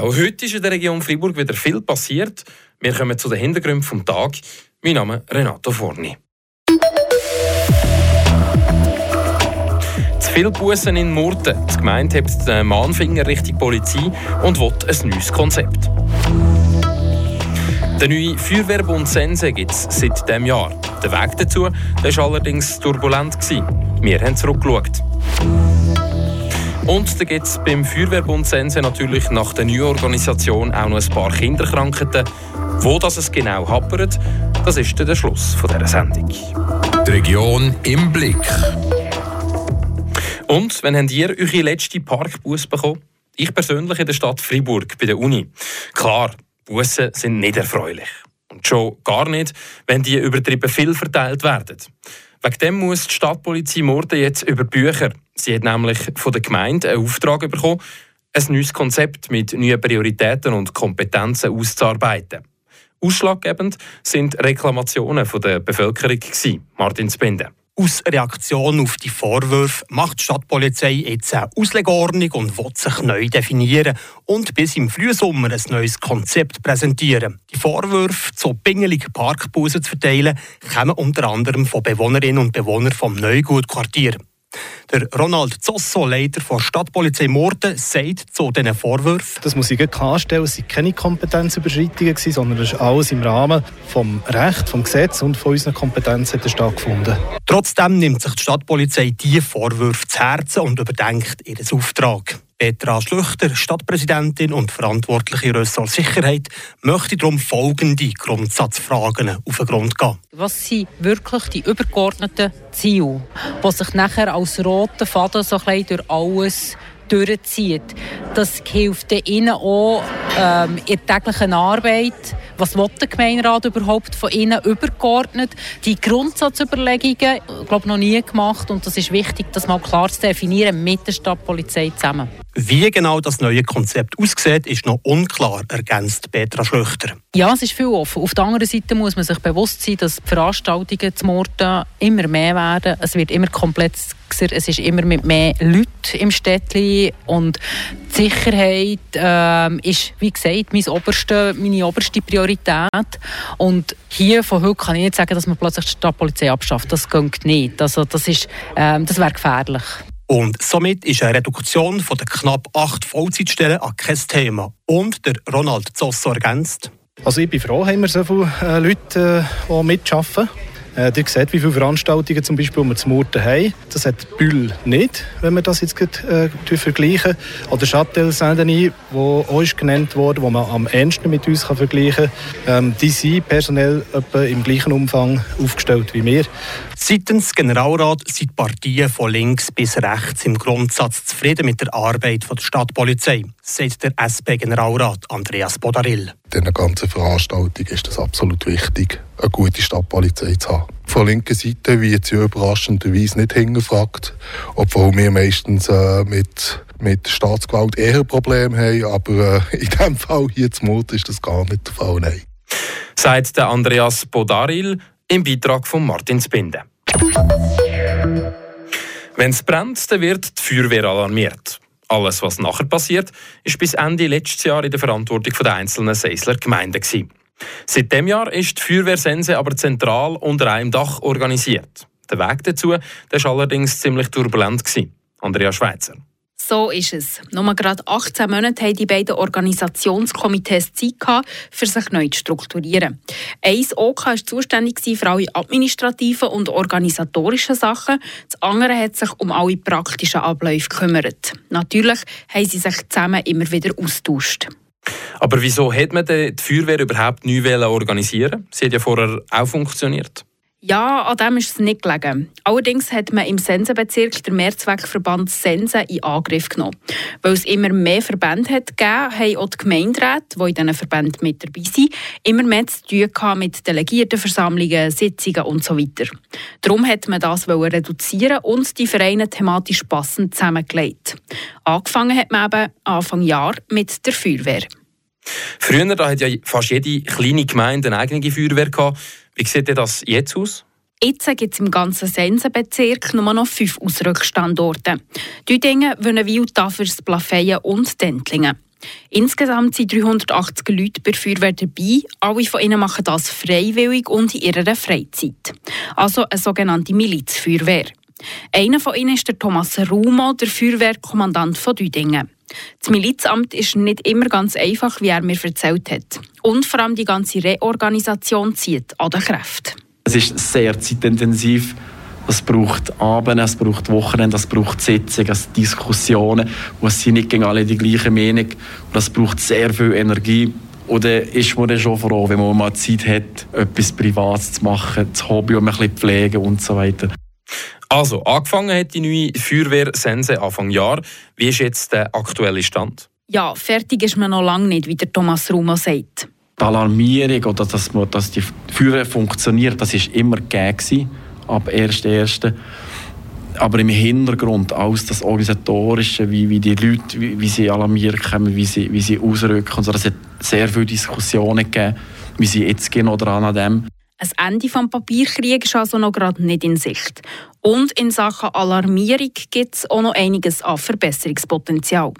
Auch heute ist in der Region Freiburg wieder viel passiert. Wir kommen zu den Hintergründen des Tages. Mein Name ist Renato Forni. Zu viel Bussen in Murten. Die Gemeinde hebt den Mahnfinger Richtung Polizei und will ein neues Konzept. Der neue Feuerwehrbund Sense gibt es seit diesem Jahr. Der Weg dazu war allerdings turbulent. Wir haben zurückgeschaut. Und da gibt es beim Feuerwehrbund Sense natürlich nach der neuen Organisation auch noch ein paar Kinderkrankheiten. Wo das es genau happert, das ist der Schluss von dieser Sendung. Die Region im Blick. Und wenn habt ihr eure letzte Parkbus bekommen? Ich persönlich in der Stadt Freiburg bei der Uni. Klar, Bussen sind nicht erfreulich. Und schon gar nicht, wenn die übertrieben viel verteilt werden. Wegen dem muss die Stadtpolizei Morden jetzt über Bücher. Sie hat nämlich von der Gemeinde einen Auftrag bekommen, ein neues Konzept mit neuen Prioritäten und Kompetenzen auszuarbeiten. Ausschlaggebend sind Reklamationen von der Bevölkerung. Martin Spende. Aus Reaktion auf die Vorwürfe macht die Stadtpolizei jetzt eine Auslegordnung und will sich neu definieren und bis im Frühsommer ein neues Konzept präsentieren. Die Vorwürfe, so pingelig Parkbussen zu verteilen, kommen unter anderem von Bewohnerinnen und Bewohnern vom Neugutquartier. Der Ronald Zosso, Leiter der Stadtpolizei Morden, sagt zu diesen Vorwürfen. Das muss ich klarstellen, es waren keine Kompetenzüberschreitungen, sondern es ist alles im Rahmen des Rechts, des Gesetzes und von unseren Kompetenzen stattgefunden. Trotzdem nimmt sich die Stadtpolizei diese Vorwürfe zu Herzen und überdenkt ihren Auftrag. Petra Schlüchter, Stadtpräsidentin und verantwortliche Ressort Sicherheit, möchte darum folgende Grundsatzfragen auf den Grund gehen. Was sind wirklich die übergeordneten Ziele, die sich nachher als roter Faden so ein durch alles durchzieht? Das hilft ihnen auch ähm, in der täglichen Arbeit. Was will der Gemeinderat überhaupt von ihnen übergeordnet? Die Grundsatzüberlegungen, glaube noch nie gemacht und das ist wichtig, das mal klar zu definieren mit der Stadtpolizei zusammen. Wie genau das neue Konzept aussieht, ist noch unklar, ergänzt Petra Schlüchter. Ja, es ist viel offen. Auf der anderen Seite muss man sich bewusst sein, dass die Veranstaltungen zum Morden immer mehr werden. Es wird immer komplexer, es ist immer mit mehr Leuten im Städtchen und die Sicherheit äh, ist, wie gesagt, meine oberste, meine oberste Priorität. Und hier von heute kann ich nicht sagen, dass man plötzlich die Stadtpolizei abschafft. Das geht nicht. Also das, äh, das wäre gefährlich. Und somit ist eine Reduktion von der knapp acht Vollzeitstellen an kein Thema. Und der Ronald Zosso ergänzt. Also ich bin froh, haben wir so viele äh, Leute, äh, die mitarbeiten. Äh, ihr seht, wie viele Veranstaltungen zum Beispiel wir zum Murten haben. Das hat Bühl nicht, wenn wir das jetzt gerade, äh, vergleichen. Oder Châtel Saint-Denis, wo auch genannt wurde, wo man am ehesten mit uns kann vergleichen kann. Ähm, die sind personell etwa im gleichen Umfang aufgestellt wie wir. Seitens Generalrat sind Partien von links bis rechts im Grundsatz zufrieden mit der Arbeit der Stadtpolizei, sagt der SP-Generalrat Andreas Bodarill. In der ganzen Veranstaltung ist es absolut wichtig, eine gute Stadtpolizei zu haben. Von linker Seite wird sie überraschenderweise nicht hingefragt, obwohl wir meistens äh, mit, mit Staatsgewalt eher Probleme haben, aber äh, in diesem Fall hier zum Mut ist das gar nicht der Fall, nein. Sagt der Andreas Bodaril im Beitrag von Martin Spinde. Wenn es brennt, dann wird die Feuerwehr alarmiert. Alles, was nachher passiert, ist bis Ende letztes Jahr in der Verantwortung der einzelnen Seisler Gemeinden. Seit dem Jahr ist die Feuerwehrsense aber zentral unter einem Dach organisiert. Der Weg dazu war allerdings ziemlich turbulent. Andrea Schweizer. So ist es. Nur gerade 18 Monate haben die beiden Organisationskomitees Zeit gehabt, für sich neu zu strukturieren. Eins OK war zuständig für alle administrativen und organisatorischen Sachen. Das andere hat sich um alle praktischen Abläufe gekümmert. Natürlich haben sie sich zusammen immer wieder austauscht. Aber wieso hat man die Feuerwehr überhaupt neu organisieren? Sie hat ja vorher auch funktioniert. Ja, an dem ist es nicht gelegen. Allerdings hat man im Sensenbezirk den Mehrzweckverband Sensen in Angriff genommen. Weil es immer mehr Verbände hat gegeben, haben auch die Gemeinderäte, die in diesen Verbänden mit dabei sind, immer mehr zu tun mit Delegiertenversammlungen, Sitzungen und so weiter. Darum hat man das reduzieren und die Vereine thematisch passend zusammengelegt. Angefangen hat man eben Anfang Jahr mit der Feuerwehr. Früher da hat ja fast jede kleine Gemeinde eine eigene Feuerwehr gehabt. Wie sieht das jetzt aus? Jetzt gibt es im ganzen Sensenbezirk nur noch fünf Ausrückstandorte. Düdingen, Wünnewil, Tafers, Plafeyen und Dentlingen. Insgesamt sind 380 Leute bei Feuerwehr dabei. Alle von ihnen machen das freiwillig und in ihrer Freizeit. Also eine sogenannte Milizfeuerwehr. Einer von ihnen ist der Thomas Rumo, der Feuerwehrkommandant von Düdingen. Das Milizamt ist nicht immer ganz einfach, wie er mir erzählt hat. Und vor allem die ganze Reorganisation zieht an den Kräften. Es ist sehr zeitintensiv. Es braucht Abende, es braucht Wochenende, es braucht Sitzungen, es Diskussionen. Und es sind nicht alle die gleiche Meinung. Und es braucht sehr viel Energie. Oder ist man dann schon froh, wenn man mal Zeit hat, etwas Privates zu machen, das Hobby ein bisschen pflegen und so weiter. Also, angefangen hat die neue Feuerwehr Sense Anfang Jahr. Wie ist jetzt der aktuelle Stand? Ja, fertig ist man noch lange nicht, wie der Thomas Rumo sagt. Die Alarmierung oder dass, dass die Feuerwehr funktioniert, das war immer gegeben, ab 1.1. Aber im Hintergrund alles das Organisatorische, wie, wie die Leute, wie, wie sie alarmieren können, wie sie, wie sie ausrücken. Und so, das hat sehr viele Diskussionen gegeben, wie sie jetzt gehen oder an dem. Ein Ende des Papierkriegs ist also noch gerade nicht in Sicht. Und in Sachen Alarmierung gibt es auch noch einiges an Verbesserungspotenzial.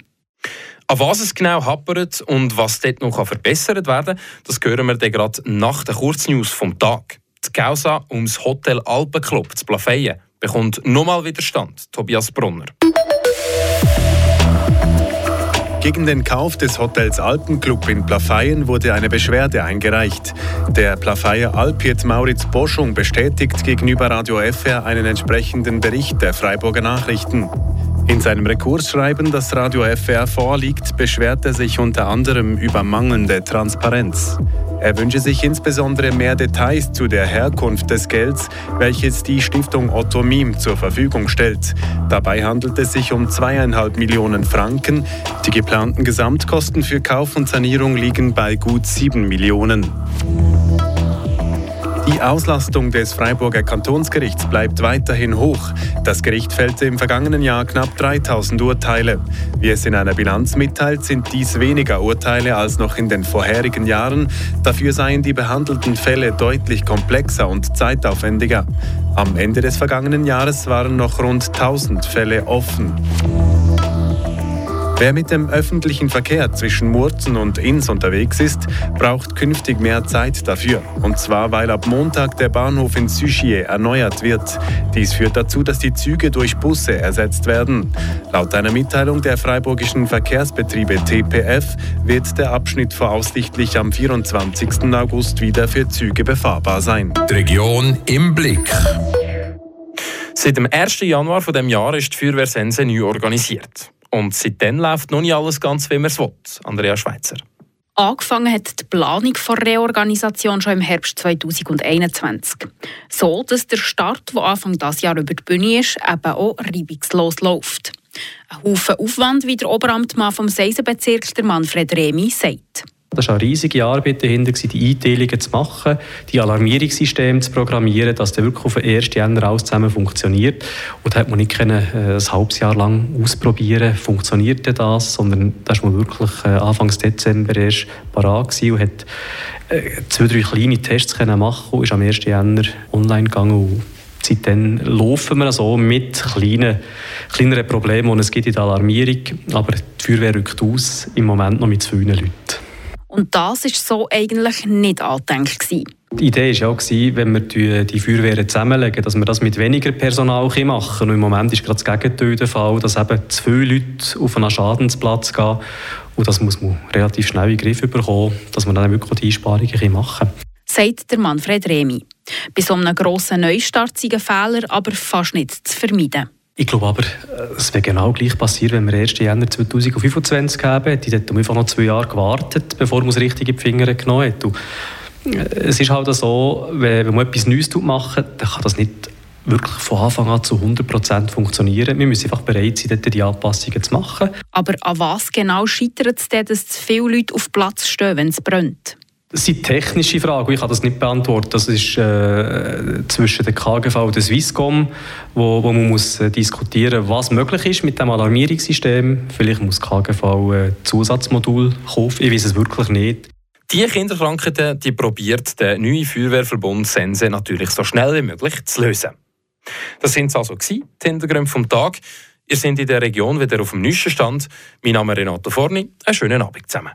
An was es genau hapert und was dort noch verbessert werden kann, das hören wir dann gerade nach den Kurznews vom Tag. Die Causa ums Hotel Alpenclub zu Plafeyen bekommt nochmal Widerstand. Tobias Brunner. Gegen den Kauf des Hotels Alpenclub in Plafeyen wurde eine Beschwerde eingereicht. Der Plafeyer Alpiet Mauritz Boschung bestätigt gegenüber Radio FR einen entsprechenden Bericht der Freiburger Nachrichten. In seinem Rekursschreiben, das Radio FR vorliegt, beschwert er sich unter anderem über mangelnde Transparenz. Er wünsche sich insbesondere mehr Details zu der Herkunft des Gelds, welches die Stiftung Otto Miem zur Verfügung stellt. Dabei handelt es sich um zweieinhalb Millionen Franken. Die geplanten Gesamtkosten für Kauf und Sanierung liegen bei gut sieben Millionen. Die Auslastung des Freiburger Kantonsgerichts bleibt weiterhin hoch. Das Gericht fällte im vergangenen Jahr knapp 3000 Urteile. Wie es in einer Bilanz mitteilt, sind dies weniger Urteile als noch in den vorherigen Jahren. Dafür seien die behandelten Fälle deutlich komplexer und zeitaufwendiger. Am Ende des vergangenen Jahres waren noch rund 1000 Fälle offen. Wer mit dem öffentlichen Verkehr zwischen Murzen und Inns unterwegs ist, braucht künftig mehr Zeit dafür. Und zwar, weil ab Montag der Bahnhof in Süchier erneuert wird. Dies führt dazu, dass die Züge durch Busse ersetzt werden. Laut einer Mitteilung der Freiburgischen Verkehrsbetriebe TPF wird der Abschnitt voraussichtlich am 24. August wieder für Züge befahrbar sein. Die Region im Blick. Seit dem 1. Januar dieses Jahres ist die Feuerwehr Sense neu organisiert. Und seitdem läuft noch nicht alles ganz, wie man es will. Andrea Schweizer. Angefangen hat die Planung der Reorganisation schon im Herbst 2021. So, dass der Start, der Anfang dieses Jahr über die Bühne ist, eben auch reibungslos läuft. Ein Haufen Aufwand, wie der Oberamtmann vom Seisenbezirk, der Manfred Remi, sagt. Das war eine riesige Arbeit dahinter, die Einteilungen zu machen, die Alarmierungssysteme zu programmieren, dass dann wirklich auf den 1. Januar alles zusammen funktioniert. Und da hat man nicht können, äh, ein halbes Jahr lang ausprobieren, funktioniert denn das, sondern da war man wirklich äh, Anfang Dezember erst parat und hat äh, zwei, drei kleine Tests können machen und ist am 1. Januar online gegangen. Und Seitdem laufen wir so mit kleinen, kleineren Problemen, die es gibt in der Alarmierung. Aber die Feuerwehr rückt aus, im Moment noch mit zwei Leuten. Und das war so eigentlich nicht angedenkt. Die Idee war ja, wenn wir die Feuerwehren zusammenlegen, dass wir das mit weniger Personal machen können. Und im Moment ist gerade das Gegenteil der Fall, dass eben zu viele Leute auf einen Schadensplatz gehen. Und das muss man relativ schnell in den Griff bekommen, dass wir dann wirklich die Einsparungen machen können. Sagt der Manfred Remi. Bei so einem grossen Neustart sind Fehler aber fast nicht zu vermeiden. Ich glaube aber, es wäre genau gleich passiert, wenn wir 1. Januar 2025 haben. Die hätten einfach noch zwei Jahre gewartet, bevor man es richtig in die Finger genommen hat. Und äh, es ist halt so, wenn man etwas Neues macht, dann kann das nicht wirklich von Anfang an zu 100% funktionieren. Wir müssen einfach bereit sein, dort die Anpassungen zu machen. Aber an was genau scheitert es denn, dass zu viele Leute auf Platz stehen, wenn es brennt? Das sind technische Fragen. Ich kann das nicht beantworten. Das ist äh, zwischen der KGV und der Swisscom, wo, wo man muss äh, diskutieren, was möglich ist mit dem Alarmierungssystem. Vielleicht muss KGV ein Zusatzmodul kaufen. Ich weiß es wirklich nicht. Die Kinderkrankheiten die probiert der neue Feuerwehrverbund Sense natürlich so schnell wie möglich zu lösen. Das sind also die Hintergründe vom Tag. ihr seid in der Region wieder auf dem neuesten Stand. Mein Name ist Renato Forni. Einen schönen Abend zusammen.